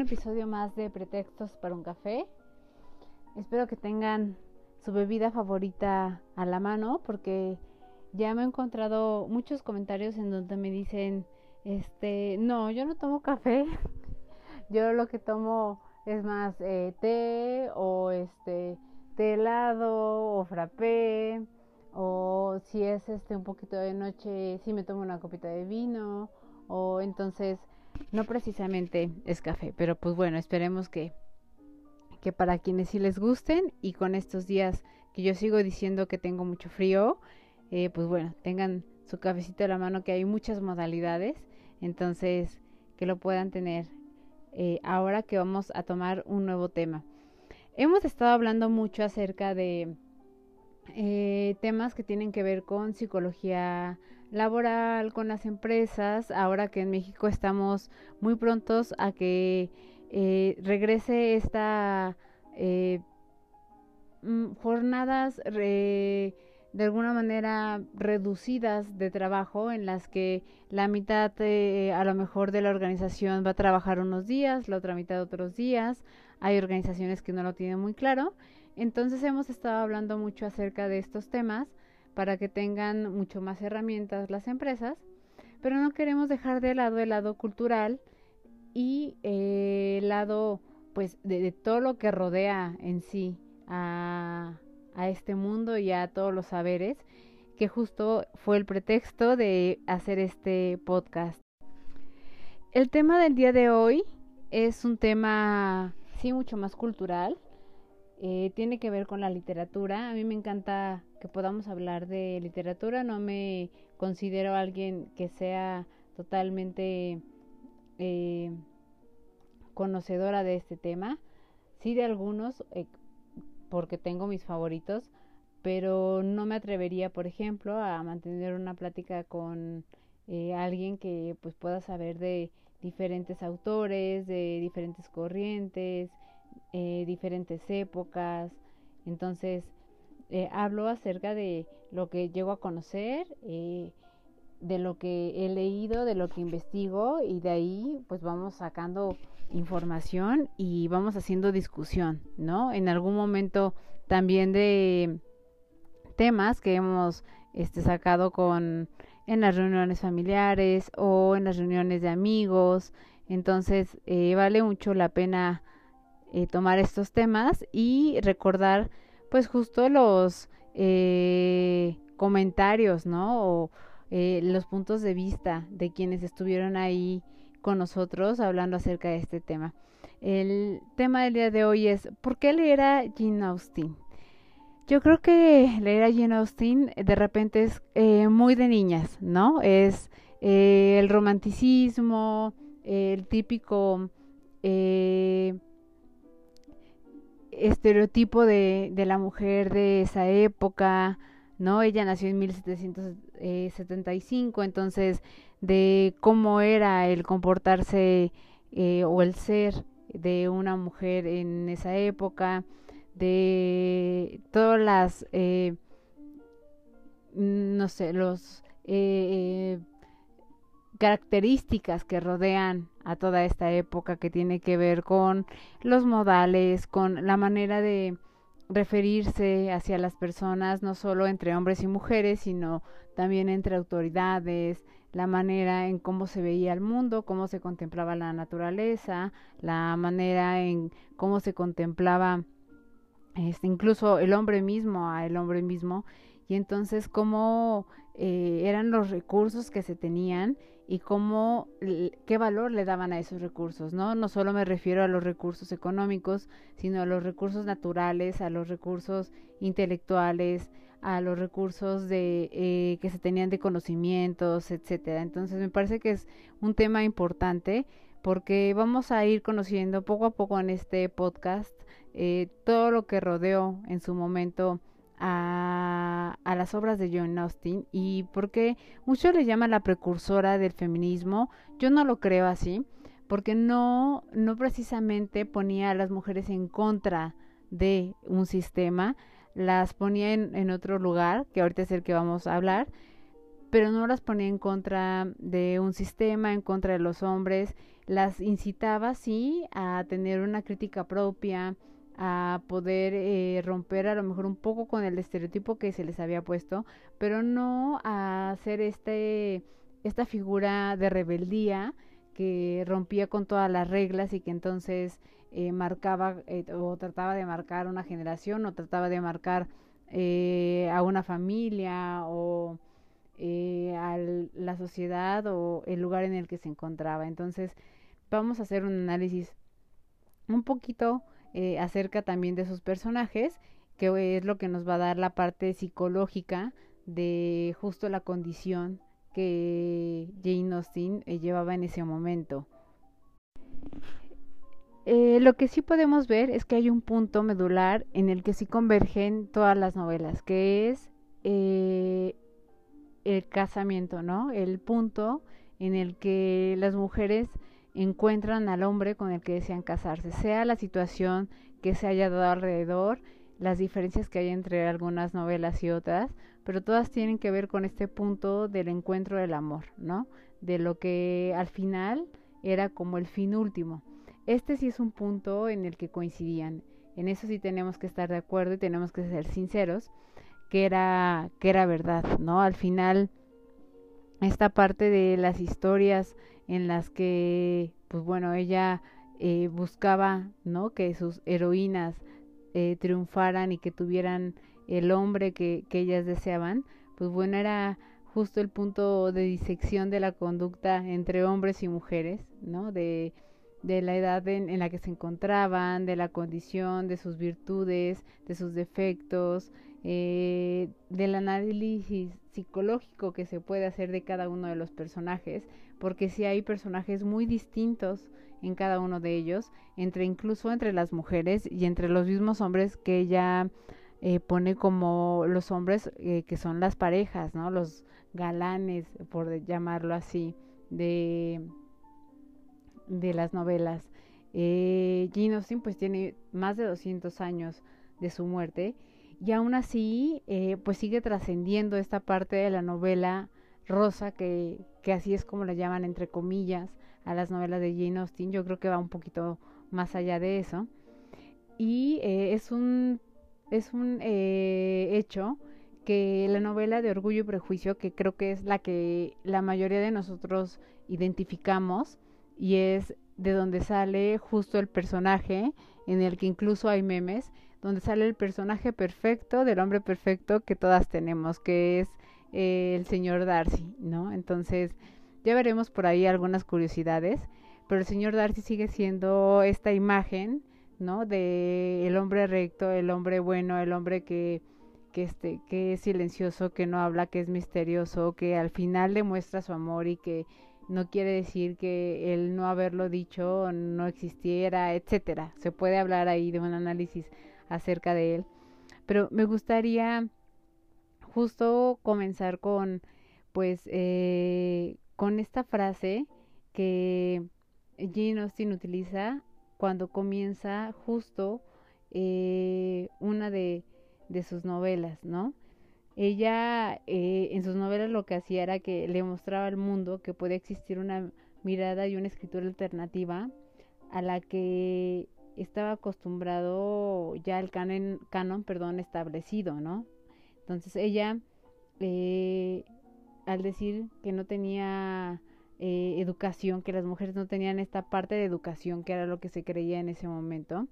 Un episodio más de Pretextos para un café. Espero que tengan su bebida favorita a la mano porque ya me he encontrado muchos comentarios en donde me dicen, este, no, yo no tomo café, yo lo que tomo es más eh, té o este té helado o frappé o si es este un poquito de noche, si me tomo una copita de vino o entonces no precisamente es café, pero pues bueno, esperemos que que para quienes sí les gusten y con estos días que yo sigo diciendo que tengo mucho frío, eh, pues bueno, tengan su cafecito a la mano que hay muchas modalidades, entonces que lo puedan tener eh, ahora que vamos a tomar un nuevo tema. Hemos estado hablando mucho acerca de eh, temas que tienen que ver con psicología laboral, con las empresas, ahora que en México estamos muy prontos a que eh, regrese esta eh, mm, jornadas de alguna manera reducidas de trabajo en las que la mitad eh, a lo mejor de la organización va a trabajar unos días, la otra mitad otros días. Hay organizaciones que no lo tienen muy claro. Entonces hemos estado hablando mucho acerca de estos temas para que tengan mucho más herramientas las empresas, pero no queremos dejar de lado el lado cultural y eh, el lado pues de, todo lo que rodea en sí a, a este mundo y a todos los saberes que justo fue el pretexto de hacer este podcast. El tema del día de hoy es un tema sí mucho más cultural, eh, tiene que ver con la literatura. A mí me encanta que podamos hablar de literatura, no me considero alguien que sea totalmente eh, conocedora de este tema, sí de algunos, eh, porque tengo mis favoritos, pero no me atrevería, por ejemplo, a mantener una plática con alguien que pues pueda saber de diferentes autores, de diferentes corrientes, eh, diferentes épocas. Entonces, hablo acerca de lo que llego a conocer, de lo que he leído, de lo que investigo y de ahí pues vamos sacando información y vamos haciendo discusión, ¿no? En algún momento también de temas que hemos este, sacado con en las reuniones familiares o en las reuniones de amigos. Entonces eh, vale mucho la pena eh, tomar estos temas y recordar pues justo los eh, comentarios, ¿no? O los puntos de vista de quienes estuvieron ahí con nosotros hablando acerca de este tema. El tema del día de hoy es ¿por qué leer a Jane Austen? Yo creo que leer a Jane Austen de repente es eh, muy de niñas, ¿no? Es eh, el romanticismo, el típico eh, estereotipo de, de, la mujer de esa época, ¿no? Ella nació en 1775, entonces de cómo era el comportarse eh, o el ser de una mujer en esa época, de todas las, eh, no sé, los eh, características que rodean a toda esta época que tiene que ver con los modales, con la manera de referirse hacia las personas, no solo entre hombres y mujeres, sino también entre autoridades, la manera en cómo se veía el mundo, cómo se contemplaba la naturaleza, la manera en cómo se contemplaba este, incluso el hombre mismo a el hombre mismo. Y entonces cómo eh, eran los recursos que se tenían y cómo qué valor le daban a esos recursos, ¿no? No solo me refiero a los recursos económicos, sino a los recursos naturales, a los recursos intelectuales, a los recursos de eh, que se tenían de conocimientos, etcétera. Entonces me parece que es un tema importante porque vamos a ir conociendo poco a poco en este podcast eh, todo lo que rodeó en su momento a, a, las obras de John Austen y porque muchos le llaman la precursora del feminismo, yo no lo creo así, porque no, no precisamente ponía a las mujeres en contra de un sistema, las ponía en, en otro lugar, que ahorita es el que vamos a hablar, pero no las ponía en contra de un sistema, en contra de los hombres, las incitaba sí a tener una crítica propia, a poder eh, romper a lo mejor un poco con el estereotipo que se les había puesto, pero no a hacer este esta figura de rebeldía que rompía con todas las reglas y que entonces eh, marcaba eh, o trataba de marcar una generación o trataba de marcar a una familia o a la sociedad o el lugar en el que se encontraba. Entonces vamos a hacer un análisis un poquito eh, acerca también de sus personajes, que es lo que nos va a dar la parte psicológica de justo la condición que Jane Austen eh, llevaba en ese momento. Eh, lo que sí podemos ver es que hay un punto medular en el que sí convergen todas las novelas, que es el casamiento, ¿no? El punto en el que las mujeres encuentran al hombre con el que desean casarse, sea la situación que se haya dado alrededor, las diferencias que hay entre algunas novelas y otras, pero todas tienen que ver con este punto del encuentro del amor, ¿no? De lo que al final era como el fin último. Este sí es un punto en el que coincidían. En eso sí tenemos que estar de acuerdo y tenemos que ser sinceros que era que era verdad, ¿no? Al final esta parte de las historias en las que, pues bueno, ella eh, buscaba, ¿no? Que sus heroínas eh, triunfaran y que tuvieran el hombre que, que ellas deseaban, pues bueno, era justo el punto de disección de la conducta entre hombres y mujeres, ¿no? De, de la edad en, la que se encontraban, de la condición, de sus virtudes, de sus defectos, eh, del análisis psicológico que se puede hacer de cada uno de los personajes, porque sí hay personajes muy distintos en cada uno de ellos, entre incluso entre las mujeres y entre los mismos hombres que ella eh, pone como los hombres eh, que son las parejas, ¿no? Los galanes, por llamarlo así, de, de las novelas. Eh, Jane Austen pues tiene más de 200 años de su muerte y aún así eh, pues sigue trascendiendo esta parte de la novela rosa que, que así es como la llaman entre comillas a las novelas de Jane Austen yo creo que va un poquito más allá de eso y eh, es un es un eh, hecho que la novela de Orgullo y Prejuicio que creo que es la que la mayoría de nosotros identificamos y es de donde sale justo el personaje en el que incluso hay memes donde sale el personaje perfecto del hombre perfecto que todas tenemos, que es eh, el señor Darcy, ¿no? Entonces, ya veremos por ahí algunas curiosidades, pero el señor Darcy sigue siendo esta imagen, ¿no? De el hombre recto, el hombre bueno, el hombre que que este que es silencioso, que no habla, que es misterioso, que al final demuestra su amor y que no quiere decir que el no haberlo dicho no existiera, etcétera. Se puede hablar ahí de un análisis acerca de él. Pero me gustaría justo comenzar con, pues, eh, con esta frase que Jane Austen utiliza cuando comienza justo eh, una de, de, sus novelas, ¿no? Ella eh, en sus novelas lo que hacía era que le mostraba al mundo que puede existir una mirada y una escritura alternativa a la que estaba acostumbrado ya al canon, canon perdón, establecido, ¿no? Entonces ella, eh, al decir que no tenía eh, educación, que las mujeres no tenían esta parte de educación, que era lo que se creía en ese momento,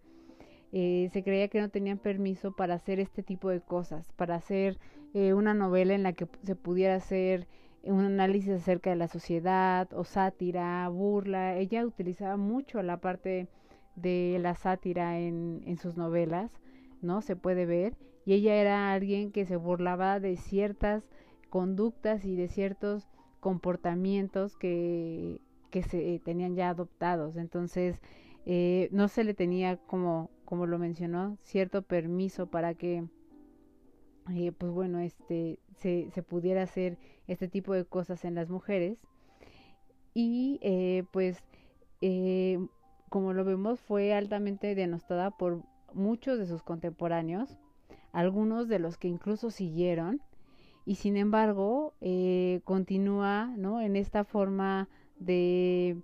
eh, se creía que no tenían permiso para hacer este tipo de cosas, para hacer una novela en la que se pudiera hacer un análisis acerca de la sociedad o sátira, burla. Ella utilizaba mucho la parte de la sátira en, en sus novelas, ¿no? Se puede ver. y ella era alguien que se burlaba de ciertas conductas y de ciertos comportamientos que, que se tenían ya adoptados. Entonces, eh, no se le tenía como, como lo mencionó, cierto permiso para que, eh, pues bueno, este, se, se, pudiera hacer este tipo de cosas en las mujeres. Y eh, pues, como lo vemos, fue altamente denostada por muchos de sus contemporáneos, algunos de los que incluso siguieron, y sin embargo, continúa ¿no? en esta forma de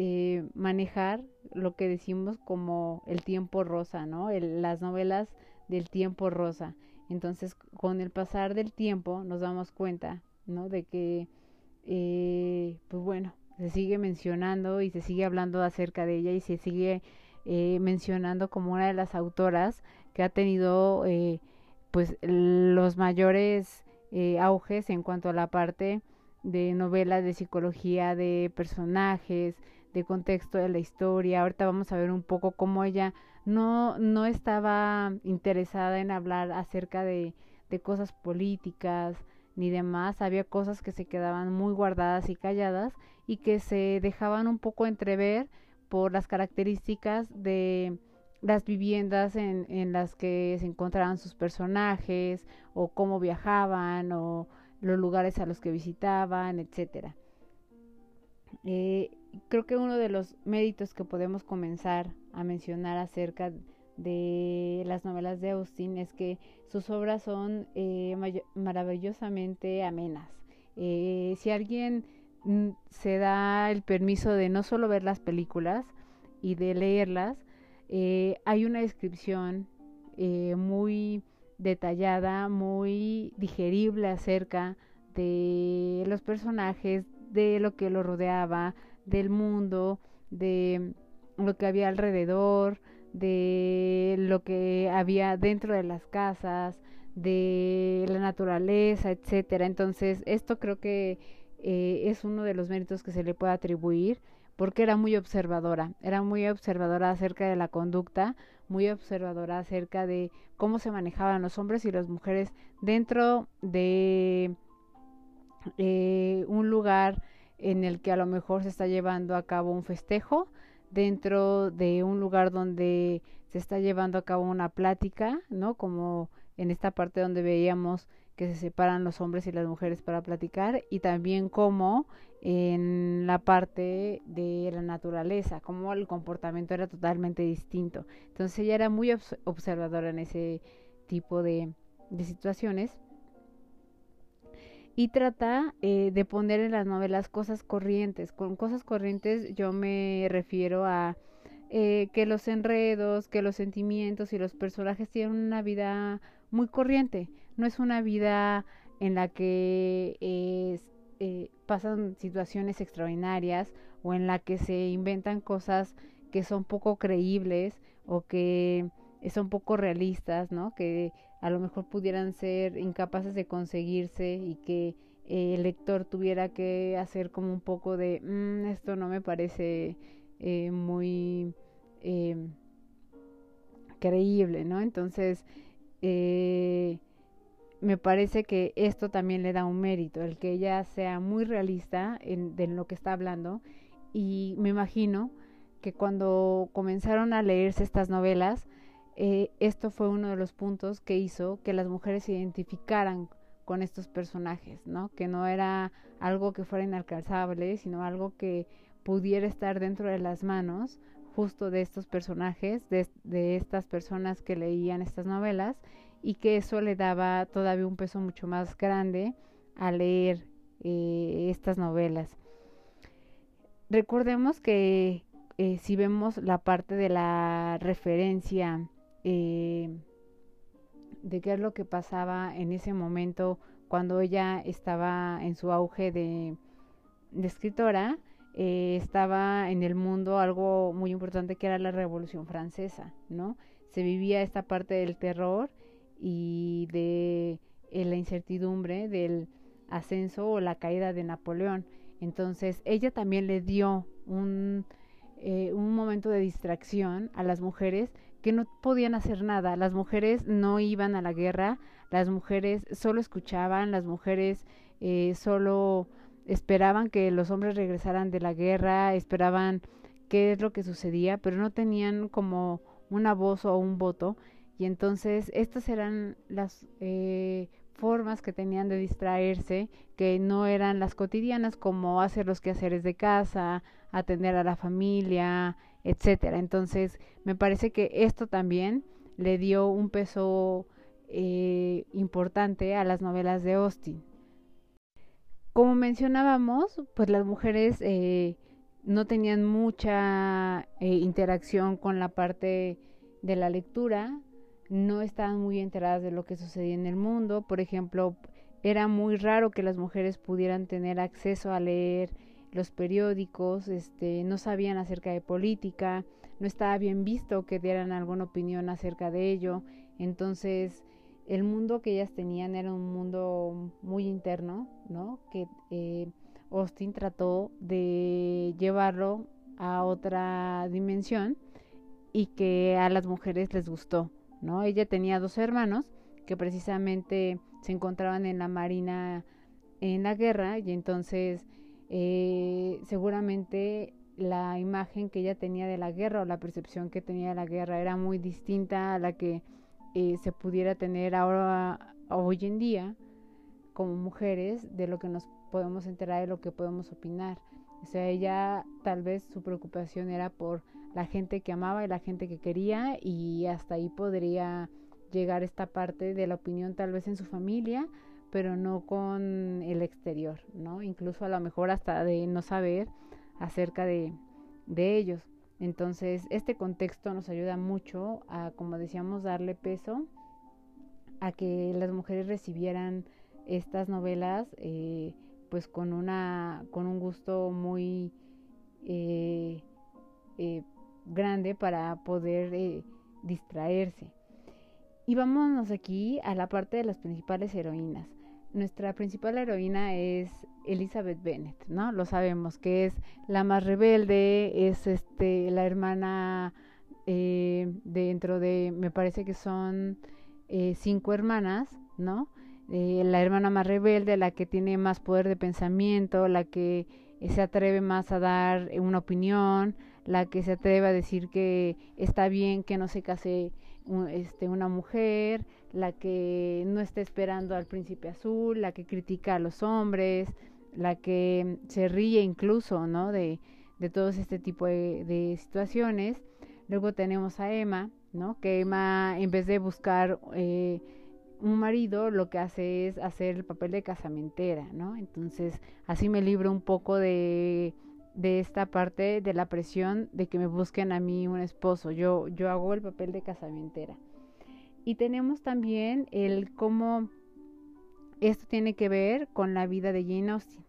eh, manejar lo que decimos como el tiempo rosa, ¿no? las novelas del tiempo rosa. Entonces, con el pasar del tiempo nos damos cuenta, ¿no? De que, eh, pues bueno, se sigue mencionando y se sigue hablando acerca de ella y se sigue eh, mencionando como una de las autoras que ha tenido, pues, los mayores auges en cuanto a la parte de novelas de psicología de personajes, de contexto de la historia. Ahorita vamos a ver un poco cómo ella no, no estaba interesada en hablar acerca de, de cosas políticas ni demás. Había cosas que se quedaban muy guardadas y calladas y que se dejaban un poco entrever por las características de las viviendas en, en las que se encontraban sus personajes o cómo viajaban o los lugares a los que visitaban, etcétera. Eh, creo que uno de los méritos que podemos comenzar a mencionar acerca de las novelas de Austin es que sus obras son eh, maravillosamente amenas. Eh, si alguien mm, se da el permiso de no solo ver las películas y de leerlas, hay una descripción muy detallada, muy digerible acerca de los personajes, de lo que lo rodeaba, del mundo, de lo que había alrededor, de lo que había dentro de las casas, de la naturaleza, etcétera. Entonces, esto creo que eh, es uno de los méritos que se le puede atribuir porque era muy observadora, era muy observadora acerca de la conducta, muy observadora acerca de cómo se manejaban los hombres y las mujeres dentro de eh, un lugar en el que a lo mejor se está llevando a cabo un festejo, dentro de un lugar donde se está llevando a cabo una plática, ¿no? Como en esta parte donde veíamos que se separan los hombres y las mujeres para platicar y también como en la parte de la naturaleza, como el comportamiento era totalmente distinto. Entonces ella era muy observadora en ese tipo de, de situaciones y trata eh, de poner en las novelas cosas corrientes. Con cosas corrientes yo me refiero a eh, que los enredos, que los sentimientos y los personajes tienen una vida muy corriente. No es una vida en la que eh, pasan situaciones extraordinarias o en la que se inventan cosas que son poco creíbles o que son poco realistas, ¿no? Que a lo mejor pudieran ser incapaces de conseguirse y que eh, el lector tuviera que hacer como un poco de mm, esto no me parece eh, muy eh, creíble, ¿no? Entonces me parece que esto también le da un mérito, el que ella sea muy realista en lo que está hablando y me imagino que cuando comenzaron a leerse estas novelas, eh, esto fue uno de los puntos que hizo que las mujeres se identificaran con estos personajes, ¿no? Que no era algo que fuera inalcanzable, sino algo que pudiera estar dentro de las manos justo de estos personajes, de, estas personas que leían estas novelas, y que eso le daba todavía un peso mucho más grande a leer eh, estas novelas. Recordemos que eh, si vemos la parte de la referencia eh, de qué es lo que pasaba en ese momento cuando ella estaba en su auge de, escritora, eh, estaba en el mundo algo muy importante que era la Revolución Francesa, ¿no? Se vivía esta parte del terror y de eh, la incertidumbre del ascenso o la caída de Napoleón. Entonces ella también le dio un, un momento de distracción a las mujeres que no podían hacer nada. Las mujeres no iban a la guerra, las mujeres solo escuchaban, las mujeres eh, solo esperaban que los hombres regresaran de la guerra, esperaban qué es lo que sucedía, pero no tenían como una voz o un voto. Y entonces estas eran las eh, formas que tenían de distraerse, que no eran las cotidianas como hacer los quehaceres de casa, atender a la familia, etcétera. Entonces, me parece que esto también le dio un peso eh, importante a las novelas de Austin. Como mencionábamos, pues las mujeres eh, no tenían mucha eh, interacción con la parte de la lectura, no estaban muy enteradas de lo que sucedía en el mundo. Por ejemplo, era muy raro que las mujeres pudieran tener acceso a leer los periódicos, este, no sabían acerca de política, no estaba bien visto que dieran alguna opinión acerca de ello. Entonces, el mundo que ellas tenían era un mundo muy interno, ¿no? Que eh, Austin trató de llevarlo a otra dimensión y que a las mujeres les gustó, ¿no? Ella tenía dos hermanos que precisamente se encontraban en la marina en la guerra y entonces eh, seguramente la imagen que ella tenía de la guerra o la percepción que tenía de la guerra era muy distinta a la que eh, se pudiera tener ahora hoy en día como mujeres de lo que nos podemos enterar de lo que podemos opinar. O sea ella tal vez su preocupación era por la gente que amaba y la gente que quería y hasta ahí podría llegar esta parte de la opinión tal vez en su familia pero no con el exterior, ¿no? Incluso a lo mejor hasta de no saber acerca de, de ellos. Entonces, este contexto nos ayuda mucho a, como decíamos, darle peso a que las mujeres recibieran estas novelas eh, pues con una con un gusto muy eh, eh, grande para poder distraerse y vámonos aquí a la parte de las principales heroínas nuestra principal heroína es Elizabeth Bennet, ¿no? Lo sabemos que es la más rebelde, es este la hermana eh, dentro de, me parece que son eh, cinco hermanas, ¿no? Eh, la hermana más rebelde, la que tiene más poder de pensamiento, la que se atreve más a dar una opinión, la que se atreve a decir que está bien que no se case este, una mujer, la que no está esperando al príncipe azul, la que critica a los hombres, la que se ríe incluso, ¿no? De, de todo este tipo de, situaciones. Luego tenemos a Emma, ¿no? Que Emma, en vez de buscar eh, un marido, lo que hace es hacer el papel de casamentera, ¿no? Entonces, así me libro un poco de, de esta parte de la presión de que me busquen a mí un esposo. Yo, yo hago el papel de casamentera. Y tenemos también el cómo esto tiene que ver con la vida de Jane Austen.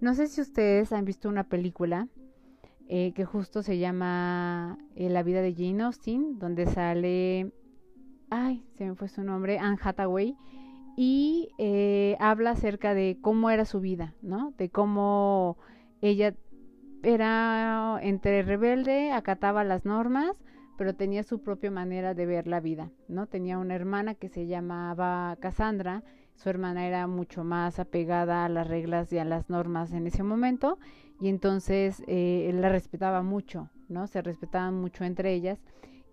No sé si ustedes han visto una película eh, que justo se llama eh, La vida de Jane Austen, donde sale, ay, se me fue su nombre, Anne Hathaway, y eh, habla acerca de cómo era su vida, ¿no? De cómo ella era entre rebelde, acataba las normas, pero tenía su propia manera de ver la vida, ¿no? Tenía una hermana que se llamaba Cassandra, su hermana era mucho más apegada a las reglas y a las normas en ese momento, y entonces eh, la respetaba mucho, ¿no? Se respetaban mucho entre ellas,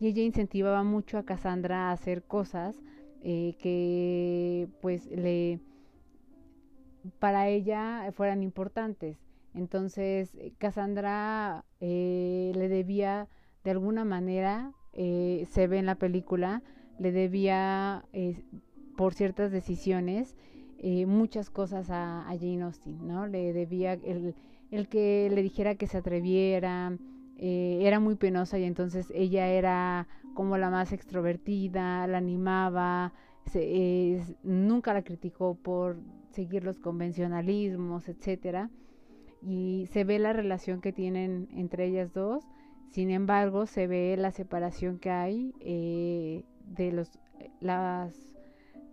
y ella incentivaba mucho a Cassandra a hacer cosas eh, que, pues, le para ella fueran importantes. Entonces, Cassandra eh, le debía de alguna manera, eh, se ve en la película, le debía, eh, por ciertas decisiones, eh, muchas cosas a, Jane Austen, ¿no? Le debía el, el que le dijera que se atreviera, era muy penosa y entonces ella era como la más extrovertida, la animaba, nunca la criticó por seguir los convencionalismos, etcétera. Y se ve la relación que tienen entre ellas dos sin embargo, se ve la separación que hay eh, de los, las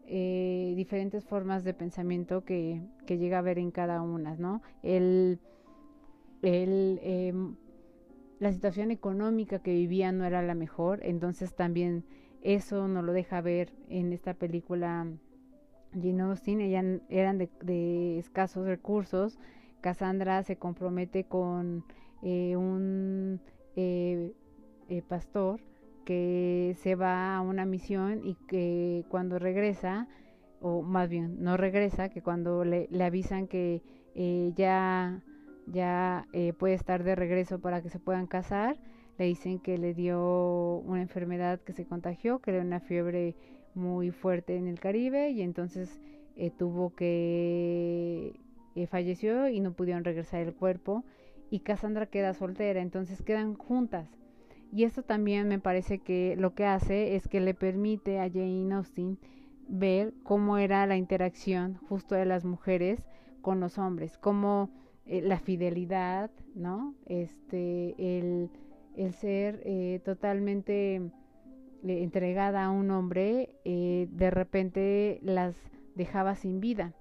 eh, diferentes formas de pensamiento que, llega a haber en cada una, ¿no? El, el em, la situación económica que vivían no era la mejor, entonces también eso nos lo deja ver en esta película Jane Austen, ellas eran de, escasos recursos, Cassandra se compromete con eh, un eh, eh, pastor que se va a una misión y que cuando regresa, o más bien no regresa, que cuando le, avisan que ya ya eh, puede estar de regreso para que se puedan casar. Le dicen que le dio una enfermedad que se contagió, que era una fiebre muy fuerte en el Caribe y entonces eh, tuvo que eh, falleció y no pudieron regresar el cuerpo y Cassandra queda soltera, entonces quedan juntas. Y esto también me parece que lo que hace es que le permite a Jane Austen ver cómo era la interacción justo de las mujeres con los hombres, cómo eh, la fidelidad, ¿no? Este, el, el ser eh, totalmente eh, entregada a un hombre, de repente las dejaba sin vida.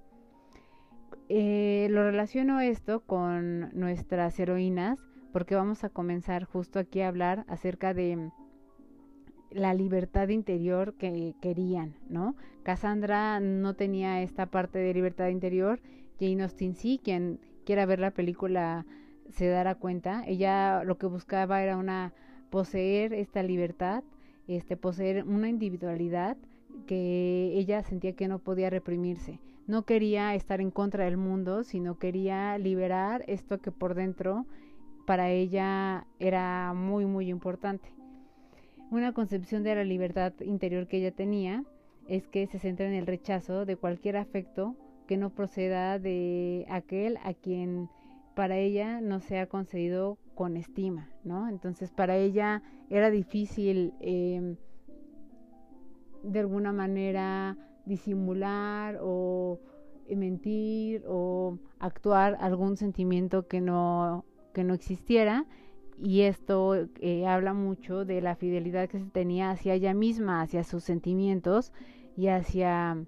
Lo relaciono esto con nuestras heroínas porque vamos a comenzar justo aquí a hablar acerca de la libertad interior que querían, ¿no? Cassandra no tenía esta parte de libertad interior, Jane Austen sí, quien quiera ver la película se dará cuenta. Ella lo que buscaba era una poseer esta libertad, este poseer una individualidad que ella sentía que no podía reprimirse. No quería estar en contra del mundo, sino quería liberar esto que por dentro para ella era muy muy importante. Una concepción de la libertad interior que ella tenía es que se centra en el rechazo de cualquier afecto que no proceda de aquel a quien para ella no se ha concedido con estima, ¿no? Entonces para ella era difícil em, de alguna manera disimular o mentir o actuar algún sentimiento que no que no existiera y esto eh, habla mucho de la fidelidad que se tenía hacia ella misma, hacia sus sentimientos y hacia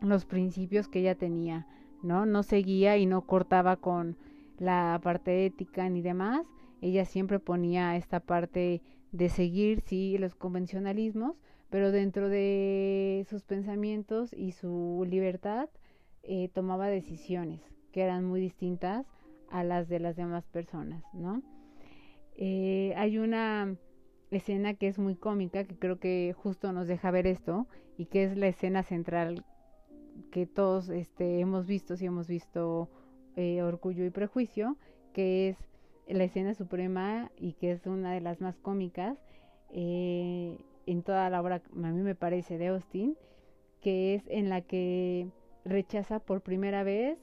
los principios que ella tenía, ¿no? No seguía y no cortaba con la parte ética ni demás. Ella siempre ponía esta parte de seguir, sí, los convencionalismos, pero dentro de sus pensamientos y su libertad eh, tomaba decisiones que eran muy distintas a las de las demás personas, ¿no? Eh, hay una escena que es muy cómica, que creo que justo nos deja ver esto, y que es la escena central que todos este, hemos visto, si hemos visto eh, Orgullo y Prejuicio, que es la escena suprema y que es una de las más cómicas en toda la obra, a mí me parece, de Austin, que es en la que rechaza por primera vez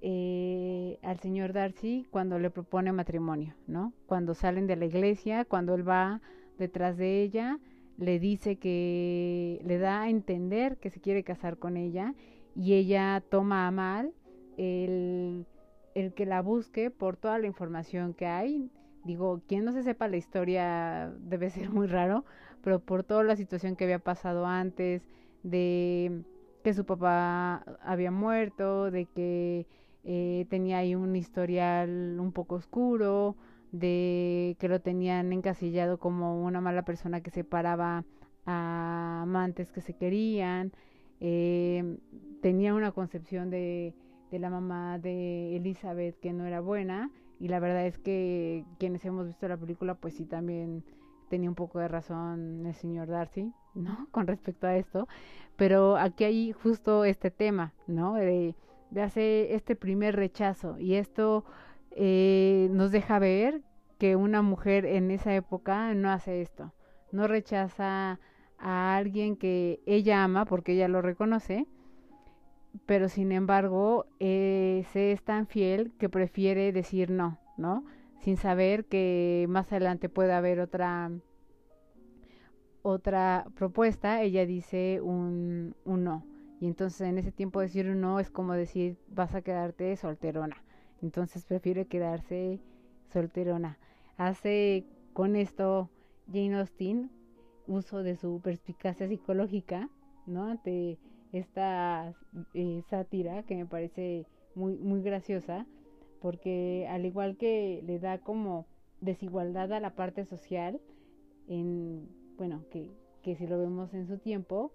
eh, al señor Darcy cuando le propone matrimonio, ¿no? Cuando salen de la iglesia, cuando él va detrás de ella, le dice que le da a entender que se quiere casar con ella y ella toma a mal el, el que la busque por toda la información que hay. Digo, quien no se sepa la historia debe ser muy raro, pero por toda la situación que había pasado antes, de que su papá había muerto, de que eh, tenía ahí un historial un poco oscuro, de que lo tenían encasillado como una mala persona que separaba a amantes que se querían, eh, tenía una concepción de, de la mamá de Elizabeth que no era buena y la verdad es que quienes hemos visto la película pues sí también tenía un poco de razón el señor Darcy, ¿no? Con respecto a esto, pero aquí hay justo este tema, ¿no? De, de hacer este primer rechazo y esto eh, nos deja ver que una mujer en esa época no hace esto, no rechaza a alguien que ella ama porque ella lo reconoce, pero sin embargo eh, se es tan fiel que prefiere decir no, ¿no? Sin saber que más adelante puede haber otra otra propuesta, ella dice un, un no. Y entonces en ese tiempo decir un no es como decir vas a quedarte solterona. Entonces prefiere quedarse solterona. Hace con esto Jane Austen uso de su perspicacia psicológica, ¿no? Ante esta eh, sátira que me parece muy, muy graciosa, porque al igual que le da como desigualdad a la parte social, en, bueno, que, que si lo vemos en su tiempo,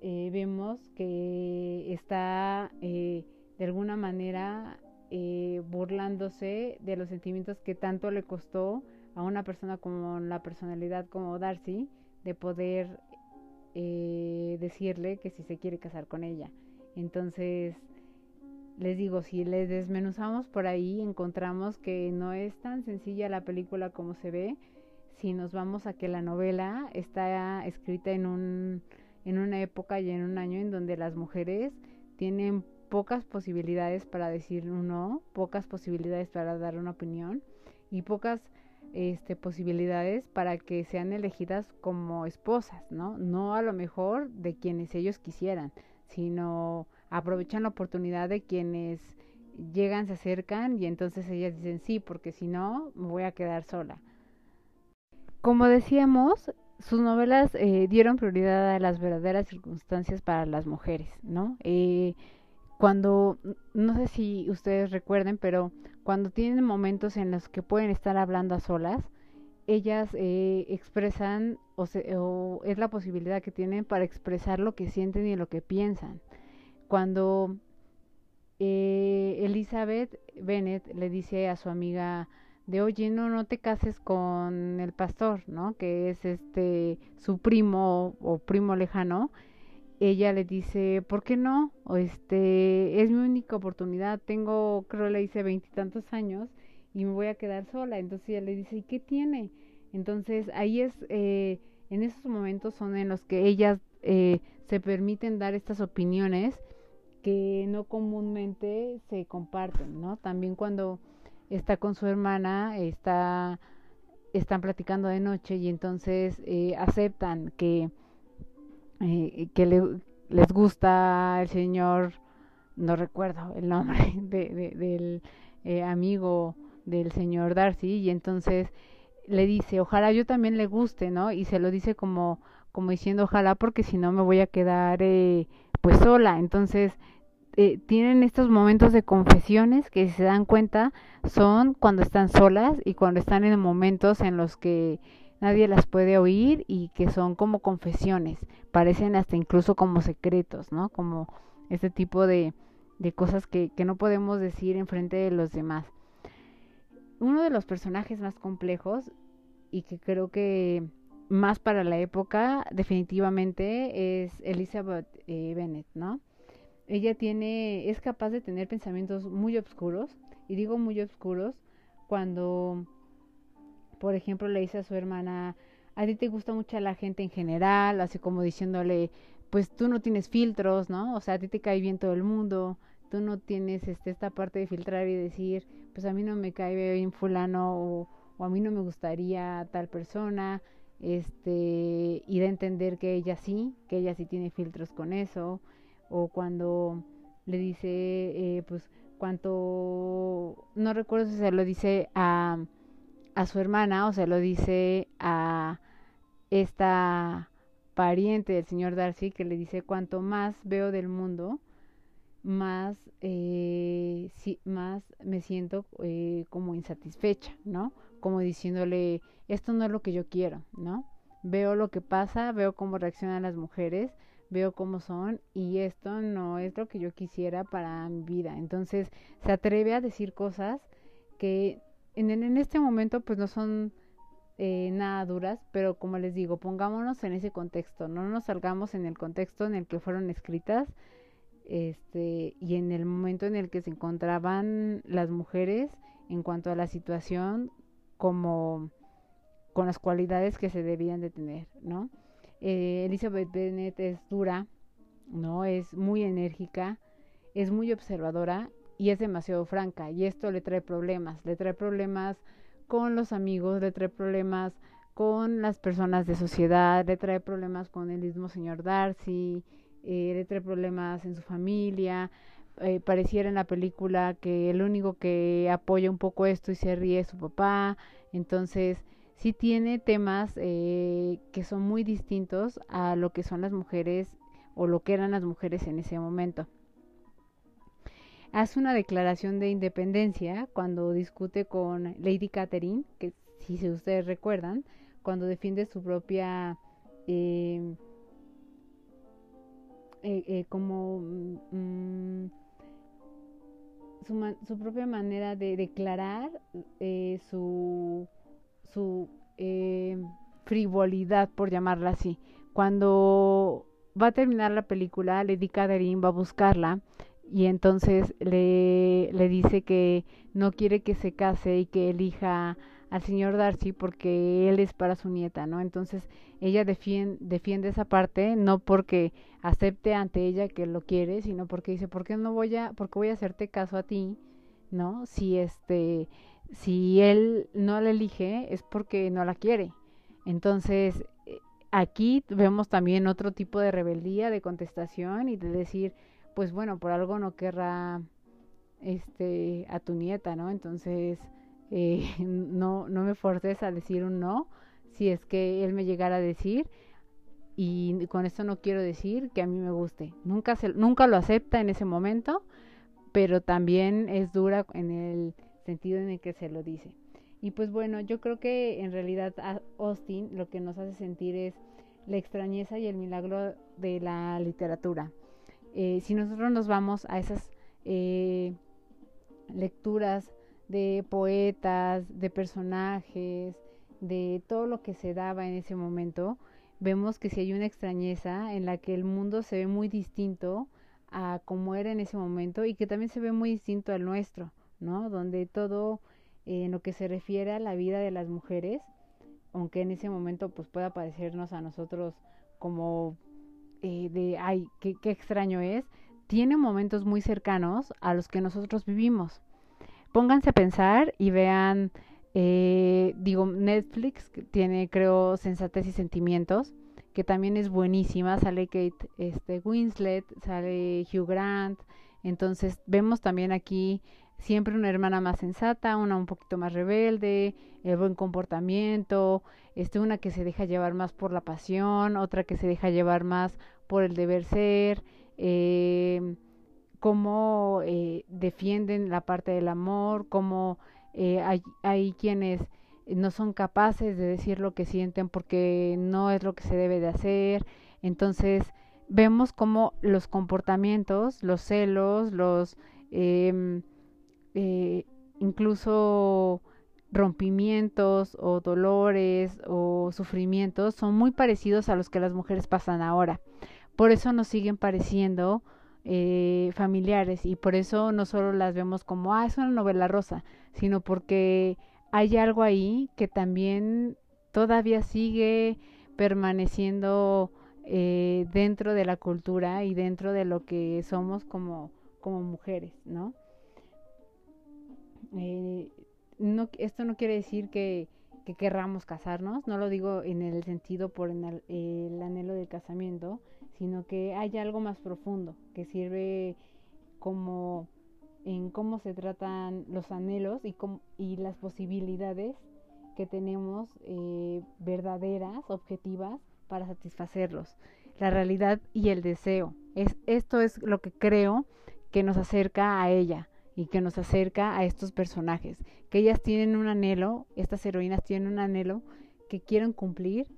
eh, vemos que está eh, de alguna manera eh, burlándose de los sentimientos que tanto le costó a una persona como la personalidad como Darcy de poder decirle que si se quiere casar con ella. Entonces, les digo, si les desmenuzamos por ahí, encontramos que no es tan sencilla la película como se ve, si nos vamos a que la novela está escrita en un en una época y en un año en donde las mujeres tienen pocas posibilidades para decir un no, pocas posibilidades para dar una opinión y pocas este, posibilidades para que sean elegidas como esposas, ¿no? No a lo mejor de quienes ellos quisieran, sino aprovechan la oportunidad de quienes llegan, se acercan y entonces ellas dicen sí, porque si no, me voy a quedar sola. Como decíamos, sus novelas eh, dieron prioridad a las verdaderas circunstancias para las mujeres, ¿no? Eh, cuando, no sé si ustedes recuerden, pero cuando tienen momentos en los que pueden estar hablando a solas, ellas eh, expresan o, o, es la posibilidad que tienen para expresar lo que sienten y lo que piensan. Cuando Elizabeth Bennett le dice a su amiga de oye no no te cases con el pastor no que es este su primo o primo lejano ella le dice por qué no este es mi única oportunidad tengo creo le dice veintitantos años y me voy a quedar sola entonces ella le dice y qué tiene entonces ahí es eh, en esos momentos son en los que ellas eh, se permiten dar estas opiniones que no comúnmente se comparten no también cuando está con su hermana, está, están platicando de noche y entonces eh, aceptan que, eh, que les gusta el señor, no recuerdo el nombre de, del eh, amigo del señor Darcy y entonces le dice, ojalá yo también le guste, ¿no? Y se lo dice como, como diciendo, ojalá porque si no me voy a quedar pues sola. Entonces eh, tienen estos momentos de confesiones que si se dan cuenta son cuando están solas y cuando están en momentos en los que nadie las puede oír y que son como confesiones, parecen hasta incluso como secretos, ¿no? Como este tipo de, de cosas que, que no podemos decir en frente de los demás. Uno de los personajes más complejos y que creo que más para la época definitivamente es Elizabeth eh, Bennet, ¿no? ella tiene, es capaz de tener pensamientos muy oscuros, y digo muy oscuros, cuando, por ejemplo, le dice a su hermana, a ti te gusta mucho la gente en general, así como diciéndole, pues tú no tienes filtros, ¿no? O sea, a ti te cae bien todo el mundo, tú no tienes este, esta parte de filtrar y decir, pues a mí no me cae bien fulano o, o a mí no me gustaría tal persona, este, y de entender que ella sí, que ella sí tiene filtros con eso, o cuando le dice, eh, pues, cuánto, no recuerdo si se lo dice a, a su hermana o se lo dice a esta pariente del señor Darcy que le dice cuanto más veo del mundo, más, eh, más me siento eh, como insatisfecha, ¿no? Como diciéndole, esto no es lo que yo quiero, ¿no? Veo lo que pasa, veo cómo reaccionan las mujeres, veo cómo son y esto no es lo que yo quisiera para mi vida. Entonces se atreve a decir cosas que en, en este momento pues no son eh, nada duras, pero como les digo, pongámonos en ese contexto, no nos salgamos en el contexto en el que fueron escritas este, y en el momento en el que se encontraban las mujeres en cuanto a la situación como con las cualidades que se debían de tener, ¿no? Eh, Elizabeth Bennet es dura, ¿no? Es muy enérgica, es muy observadora y es demasiado franca. Y esto le trae problemas. Le trae problemas con los amigos, le trae problemas con las personas de sociedad, le trae problemas con el mismo señor Darcy, eh, le trae problemas en su familia. Eh, pareciera en la película que el único que apoya un poco esto y se ríe es su papá. Entonces, sí tiene temas eh, que son muy distintos a lo que son las mujeres o lo que eran las mujeres en ese momento. Hace una declaración de independencia cuando discute con Lady Catherine, que si ustedes recuerdan, cuando defiende su propia eh, eh, eh, como mm, su, su, propia manera de declarar su, su frivolidad, por llamarla así. Cuando va a terminar la película, Lady Catherine va a buscarla y entonces le, le dice que no quiere que se case y que elija al señor Darcy porque él es para su nieta, ¿no? Entonces ella defiende, defiende esa parte no porque acepte ante ella que lo quiere, sino porque dice, ¿por qué no voy a, porque voy a hacerte caso a ti, ¿no? Si este, si él no la elige es porque no la quiere. Entonces, eh, aquí vemos también otro tipo de rebeldía, de contestación y de decir, pues bueno, por algo no querrá este a tu nieta, ¿no? Entonces, eh, no, no me forces a decir un no, si es que él me llegara a decir, y con esto no quiero decir que a mí me guste. Nunca, se, nunca lo acepta en ese momento, pero también es dura en el sentido en el que se lo dice. Y pues bueno, yo creo que en realidad Austin lo que nos hace sentir es la extrañeza y el milagro de la literatura. Eh, si nosotros nos vamos a esas eh, lecturas de poetas, de personajes, de todo lo que se daba en ese momento, vemos que si hay una extrañeza en la que el mundo se ve muy distinto a como era en ese momento y que también se ve muy distinto al nuestro, ¿no? Donde todo eh, en lo que se refiere a la vida de las mujeres, aunque en ese momento pues pueda parecernos a nosotros como eh, de, ay, qué, qué extraño es, tiene momentos muy cercanos a los que nosotros vivimos. Pónganse a pensar y vean eh, digo, Netflix tiene, creo, Sensatez y Sentimientos, que también es buenísima. Sale Kate este, Winslet, sale Hugh Grant. Entonces, vemos también aquí siempre una hermana más sensata, una un poquito más rebelde, el buen comportamiento, este, una que se deja llevar más por la pasión, otra que se deja llevar más por el deber ser. Eh, cómo eh, defienden la parte del amor, cómo eh, hay, hay quienes no son capaces de decir lo que sienten porque no es lo que se debe de hacer. Entonces vemos como los comportamientos, los celos, los eh, eh, incluso rompimientos o dolores o sufrimientos son muy parecidos a los que las mujeres pasan ahora. Por eso nos siguen pareciendo eh, familiares y por eso no solo las vemos como, ah, es una novela rosa, sino porque hay algo ahí que también todavía sigue permaneciendo eh, dentro de la cultura y dentro de lo que somos como, como mujeres, ¿no? Eh, esto no quiere decir que, que, querramos casarnos, no lo digo en el sentido por el anhelo del casamiento, sino que hay algo más profundo que sirve como en cómo se tratan los anhelos y, y las posibilidades que tenemos eh, verdaderas, objetivas, para satisfacerlos. La realidad y el deseo. Es, esto es lo que creo que nos acerca a ella y que nos acerca a estos personajes. Que ellas tienen un anhelo, estas heroínas tienen un anhelo que quieren cumplir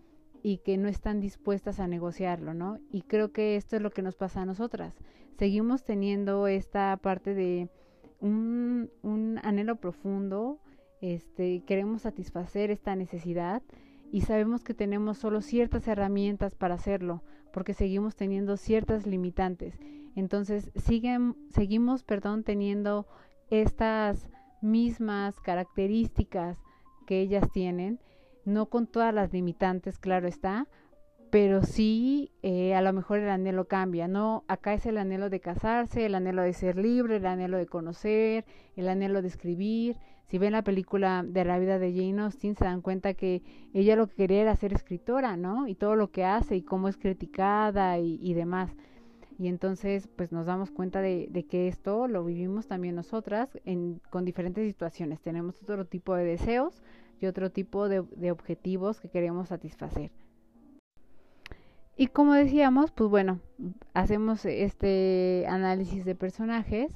y que no están dispuestas a negociarlo, ¿no? Y creo que esto es lo que nos pasa a nosotras. Seguimos teniendo esta parte de un, anhelo profundo, este, queremos satisfacer esta necesidad y sabemos que tenemos solo ciertas herramientas para hacerlo, porque seguimos teniendo ciertas limitantes. Entonces, siguen, seguimos, perdón, teniendo estas mismas características que ellas tienen no con todas las limitantes, claro está, pero sí eh, a lo mejor el anhelo cambia, ¿no? Acá es el anhelo de casarse, el anhelo de ser libre, el anhelo de conocer, el anhelo de escribir. Si ven la película de la vida de Jane Austen, se dan cuenta que ella lo que quería era ser escritora, ¿no? Y todo lo que hace y cómo es criticada y, demás. Y entonces, pues nos damos cuenta de, de, que esto lo vivimos también nosotras en, con diferentes situaciones. Tenemos otro tipo de deseos, otro tipo de, objetivos que queremos satisfacer. Y como decíamos, pues bueno, hacemos este análisis de personajes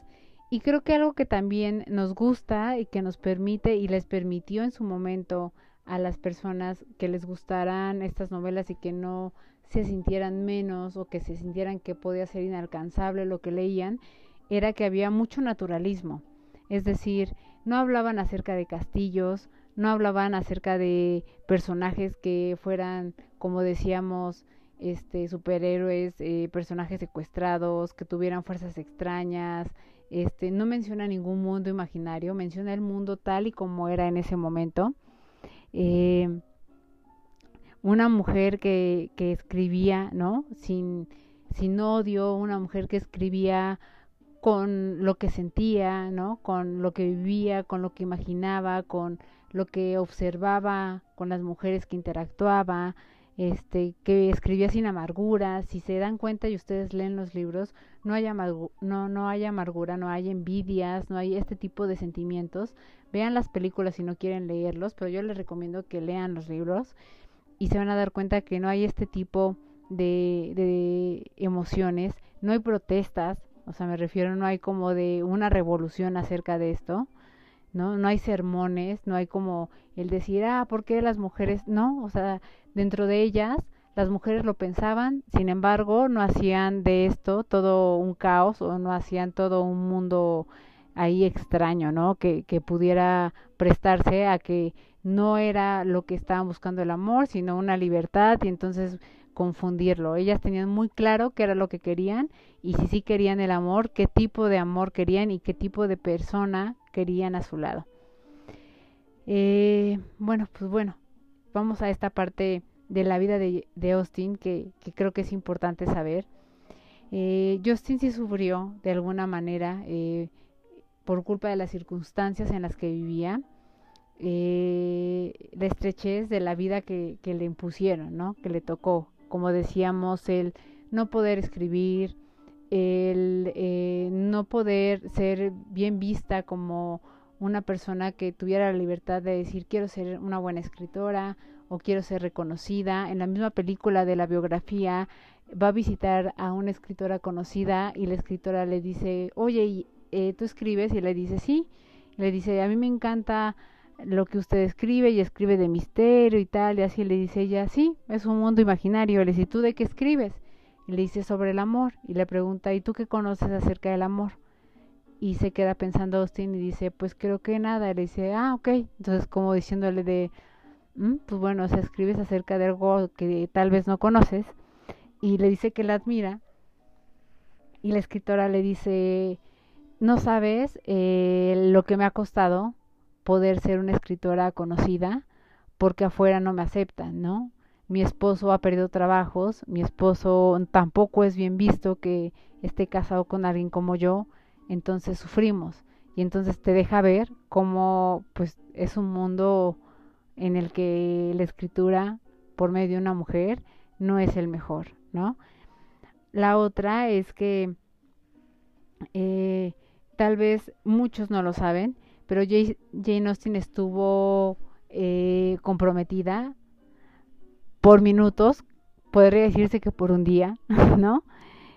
y creo que algo que también nos gusta y que nos permite y les permitió en su momento a las personas que les gustaran estas novelas y que no se sintieran menos o que se sintieran que podía ser inalcanzable lo que leían, era que había mucho naturalismo. Es decir, no hablaban acerca de castillos, no hablaban acerca de personajes que fueran, como decíamos, este superhéroes, eh, personajes secuestrados, que tuvieran fuerzas extrañas, este, no menciona ningún mundo imaginario, menciona el mundo tal y como era en ese momento. Eh, una mujer que, que escribía, ¿no? Sin, sin odio, una mujer que escribía con lo que sentía, ¿no? Con lo que vivía, con lo que imaginaba, con lo que observaba con las mujeres que interactuaba, este, que escribía sin amargura. Si se dan cuenta y ustedes leen los libros, no hay, no, no hay amargura, no hay envidias, no hay este tipo de sentimientos. Vean las películas si no quieren leerlos, pero yo les recomiendo que lean los libros y se van a dar cuenta que no hay este tipo de, de emociones, no hay protestas, o sea, me refiero, no hay como de una revolución acerca de esto, ¿no? No hay sermones, no hay como el decir, ah, ¿por qué las mujeres? No, o sea, dentro de ellas las mujeres lo pensaban, sin embargo, no hacían de esto todo un caos o no hacían todo un mundo ahí extraño, ¿no? Que, que pudiera prestarse a que no era lo que estaban buscando el amor, sino una libertad y entonces confundirlo. Ellas tenían muy claro qué era lo que querían y si sí querían el amor, qué tipo de amor querían y qué tipo de persona querían a su lado. Eh, bueno, pues bueno, vamos a esta parte de la vida de, de Austin que, que, creo que es importante saber. Eh, Justin sí sufrió de alguna manera eh, por culpa de las circunstancias en las que vivía, eh, la estrechez de la vida que, que le impusieron, ¿no? que le tocó. Como decíamos, el no poder escribir, el eh, no poder ser bien vista como una persona que tuviera la libertad de decir quiero ser una buena escritora o quiero ser reconocida. En la misma película de la biografía va a visitar a una escritora conocida y la escritora le dice, oye, eh, ¿tú escribes? Y le dice, sí. Le dice, a mí me encanta lo que usted escribe y escribe de misterio y tal. Y así le dice ella, sí, es un mundo imaginario. Le dice, ¿tú de qué escribes? Le dice sobre el amor y le pregunta, ¿y tú qué conoces acerca del amor? Y se queda pensando Austin y dice, pues creo que nada. Y le dice, ah, ok. Entonces como diciéndole de, mm, pues bueno, o sea, escribes acerca de algo que tal vez no conoces. Y le dice que la admira. Y la escritora le dice, no sabes eh, lo que me ha costado poder ser una escritora conocida porque afuera no me aceptan, ¿no? Mi esposo ha perdido trabajos, mi esposo tampoco es bien visto que esté casado con alguien como yo, entonces sufrimos y entonces te deja ver cómo pues es un mundo en el que la escritura por medio de una mujer no es el mejor, ¿no? La otra es que eh, tal vez muchos no lo saben, pero Jane Austen estuvo eh, comprometida por minutos, podría decirse que por un día, ¿no?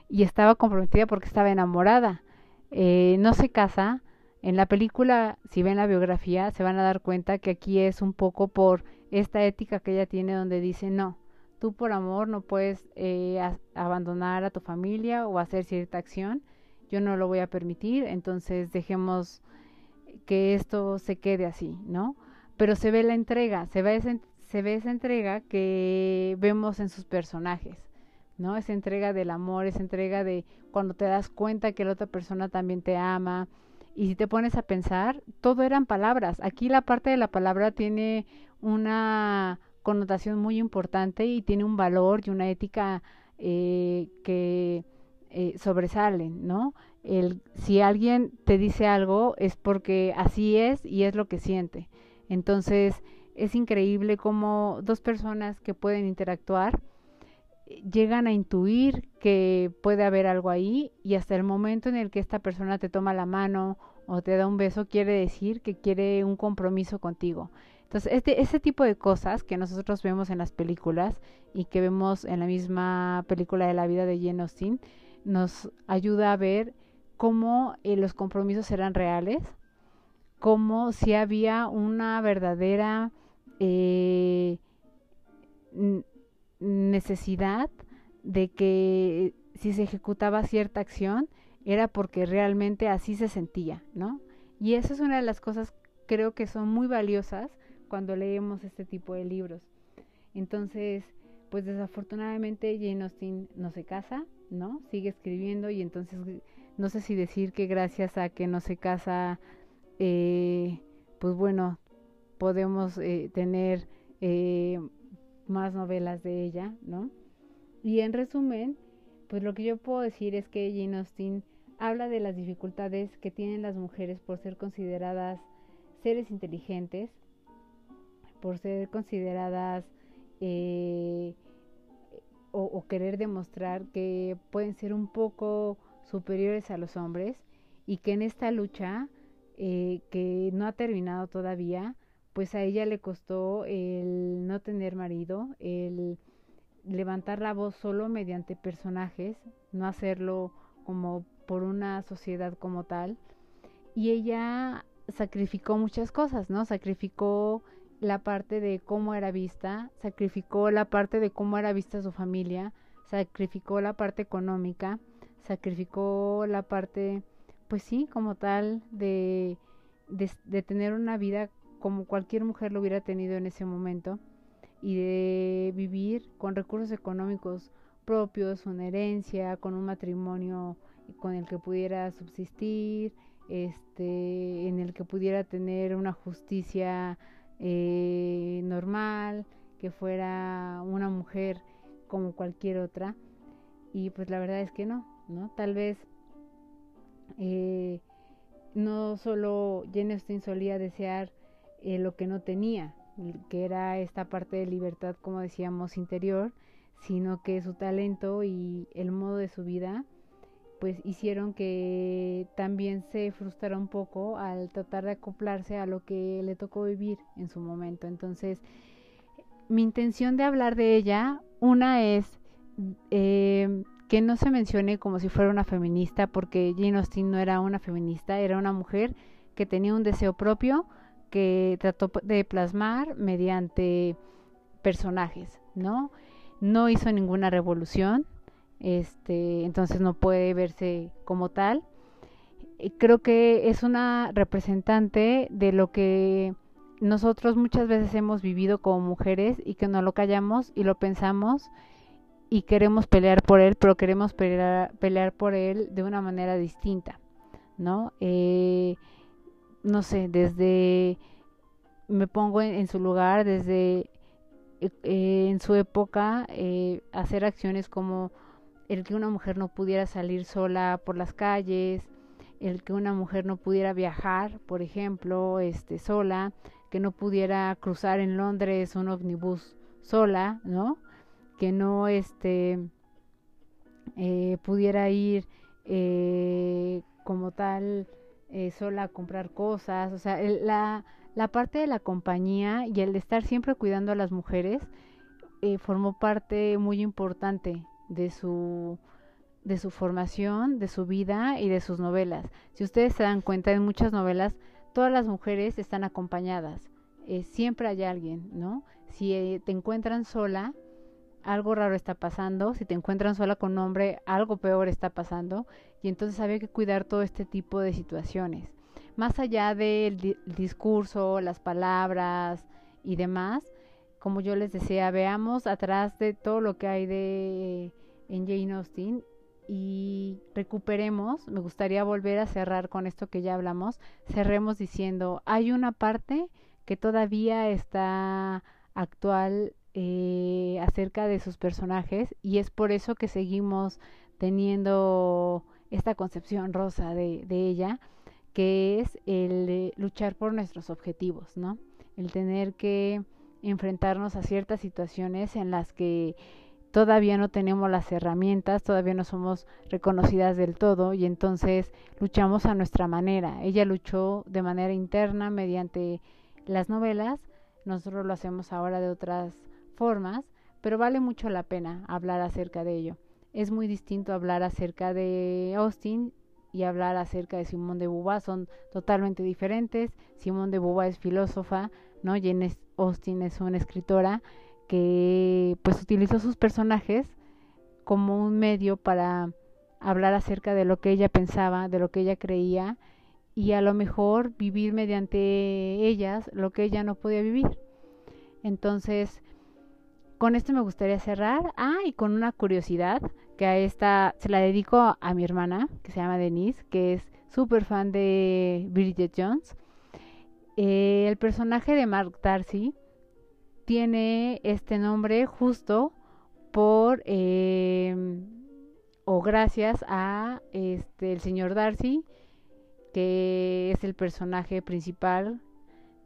Y estaba comprometida porque estaba enamorada. Eh, no se casa. En la película, si ven la biografía, se van a dar cuenta que aquí es un poco por esta ética que ella tiene donde dice, no, tú por amor no puedes eh, abandonar a tu familia o hacer cierta acción. Yo no lo voy a permitir, entonces dejemos que esto se quede así, ¿no? Pero se ve la entrega, se ve esa, se ve esa entrega que vemos en sus personajes, ¿no? Esa entrega del amor, esa entrega de cuando te das cuenta que la otra persona también te ama. Y si te pones a pensar, todo eran palabras. Aquí la parte de la palabra tiene una connotación muy importante y tiene un valor y una ética eh, que eh, sobresalen, ¿no? El, si alguien te dice algo es porque así es y es lo que siente. Entonces, es increíble cómo dos personas que pueden interactuar eh, llegan a intuir que puede haber algo ahí y hasta el momento en el que esta persona te toma la mano o te da un beso quiere decir que quiere un compromiso contigo. Entonces, este, ese tipo de cosas que nosotros vemos en las películas y que vemos en la misma película de la vida de Jane Austen, nos ayuda a ver cómo eh, los compromisos eran reales, cómo si había una verdadera eh, necesidad de que si se ejecutaba cierta acción era porque realmente así se sentía, ¿no? Y esa es una de las cosas creo que son muy valiosas cuando leemos este tipo de libros. Entonces, pues desafortunadamente Jane Austen no se casa, ¿no? Sigue escribiendo y entonces no sé si decir que gracias a que no se casa, eh, pues bueno, podemos eh, tener eh, más novelas de ella, ¿no? Y en resumen, pues lo que yo puedo decir es que Jane Austen habla de las dificultades que tienen las mujeres por ser consideradas seres inteligentes, por ser consideradas eh, o, querer demostrar que pueden ser un poco superiores a los hombres y que en esta lucha que no ha terminado todavía, pues a ella le costó el no tener marido, el levantar la voz solo mediante personajes, no hacerlo como por una sociedad como tal. Y ella sacrificó muchas cosas, ¿no? Sacrificó la parte de cómo era vista, sacrificó la parte de cómo era vista su familia, sacrificó la parte económica, sacrificó la parte, pues sí, como tal, de, de, de tener una vida como cualquier mujer lo hubiera tenido en ese momento y de vivir con recursos económicos propios, una herencia, con un matrimonio con el que pudiera subsistir, este, en el que pudiera tener una justicia eh, normal, que fuera una mujer como cualquier otra. Y pues la verdad es que no, ¿no? Tal vez eh, no solo Jane Austen solía desear eh, lo que no tenía, que era esta parte de libertad, como decíamos, interior, sino que su talento y el modo de su vida pues hicieron que también se frustrara un poco al tratar de acoplarse a lo que le tocó vivir en su momento. Entonces, mi intención de hablar de ella, una es eh, que no se mencione como si fuera una feminista, porque Jane Austen no era una feminista, era una mujer que tenía un deseo propio que trató de plasmar mediante personajes, ¿no? No hizo ninguna revolución, este, entonces no puede verse como tal. Creo que es una representante de lo que nosotros muchas veces hemos vivido como mujeres y que no lo callamos y lo pensamos y queremos pelear por él, pero queremos pelear, por él de una manera distinta, ¿no? Eh, no sé, desde, me pongo en, su lugar, desde eh, en su época, eh, hacer acciones como el que una mujer no pudiera salir sola por las calles, el que una mujer no pudiera viajar, por ejemplo, este sola, que no pudiera cruzar en Londres un ómnibus sola, ¿no? Que no este eh, pudiera ir eh, como tal eh, sola a comprar cosas, o sea, la, la parte de la compañía y el de estar siempre cuidando a las mujeres formó parte muy importante de su de su formación, de su vida y de sus novelas. Si ustedes se dan cuenta, en muchas novelas todas las mujeres están acompañadas. Eh, siempre hay alguien, ¿no? Si eh, te encuentran sola, algo raro está pasando. Si te encuentran sola con hombre, algo peor está pasando. Y entonces había que cuidar todo este tipo de situaciones. Más allá del discurso, las palabras y demás, como yo les decía, veamos atrás de todo lo que hay de en Jane Austen y recuperemos, me gustaría volver a cerrar con esto que ya hablamos, cerremos diciendo, hay una parte que todavía está actual eh, acerca de sus personajes y es por eso que seguimos teniendo esta concepción rosa de, ella, que es el luchar por nuestros objetivos, ¿no? El tener que enfrentarnos a ciertas situaciones en las que todavía no tenemos las herramientas, todavía no somos reconocidas del todo y entonces luchamos a nuestra manera. Ella luchó de manera interna mediante las novelas, nosotros lo hacemos ahora de otras formas, pero vale mucho la pena hablar acerca de ello. Es muy distinto hablar acerca de Austin y hablar acerca de Simón de Beauvoir, son totalmente diferentes. Simón de Beauvoir es filósofa, ¿no? Jane Austen es una escritora que pues utilizó sus personajes como un medio para hablar acerca de lo que ella pensaba, de lo que ella creía y a lo mejor vivir mediante ellas lo que ella no podía vivir. Entonces, con esto me gustaría cerrar. Ah, y con una curiosidad, que a esta se la dedico a mi hermana, que se llama Denise, que es súper fan de Bridget Jones. Eh, el personaje de Mark Darcy tiene este nombre justo por eh, o gracias a este el señor Darcy que es el personaje principal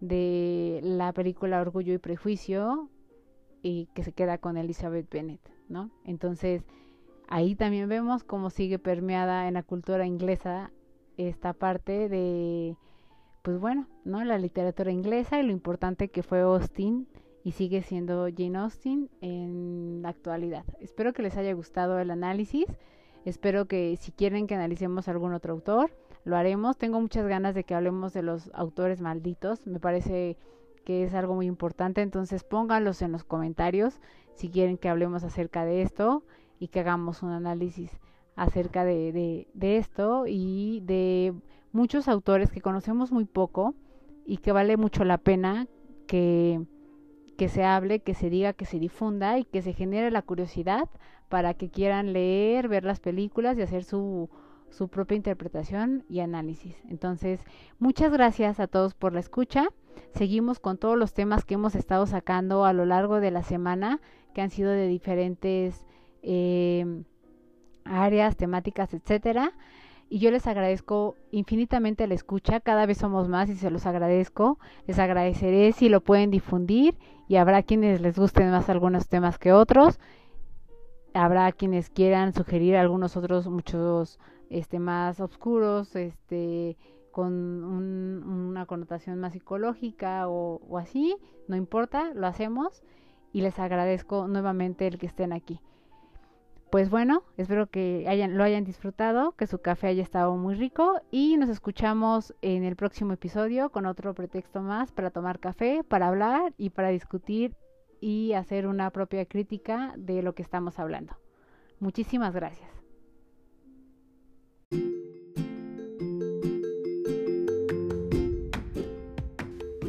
de la película Orgullo y Prejuicio y que se queda con Elizabeth Bennet, ¿no? Entonces, ahí también vemos cómo sigue permeada en la cultura inglesa esta parte de pues bueno, ¿no? La literatura inglesa y lo importante que fue Austen y sigue siendo Jane Austen en la actualidad. Espero que les haya gustado el análisis. Espero que si quieren que analicemos algún otro autor, lo haremos. Tengo muchas ganas de que hablemos de los autores malditos. Me parece que es algo muy importante. Entonces pónganlos en los comentarios si quieren que hablemos acerca de esto y que hagamos un análisis acerca de, de, esto y de muchos autores que conocemos muy poco y que vale mucho la pena que, que se hable, que se diga, que se difunda y que se genere la curiosidad para que quieran leer, ver las películas y hacer su, su propia interpretación y análisis. Entonces, muchas gracias a todos por la escucha. Seguimos con todos los temas que hemos estado sacando a lo largo de la semana, que han sido de diferentes eh, áreas, temáticas, etcétera. Y yo les agradezco infinitamente la escucha, cada vez somos más y se los agradezco. Les agradeceré si lo pueden difundir y habrá quienes les gusten más algunos temas que otros. Habrá quienes quieran sugerir algunos otros muchos este más oscuros, este con una connotación más psicológica o, o así, no importa, lo hacemos y les agradezco nuevamente el que estén aquí pues bueno, espero que hayan, lo hayan disfrutado, que su café haya estado muy rico y nos escuchamos en el próximo episodio con otro pretexto más para tomar café, para hablar y para discutir y hacer una propia crítica de lo que estamos hablando. Muchísimas gracias.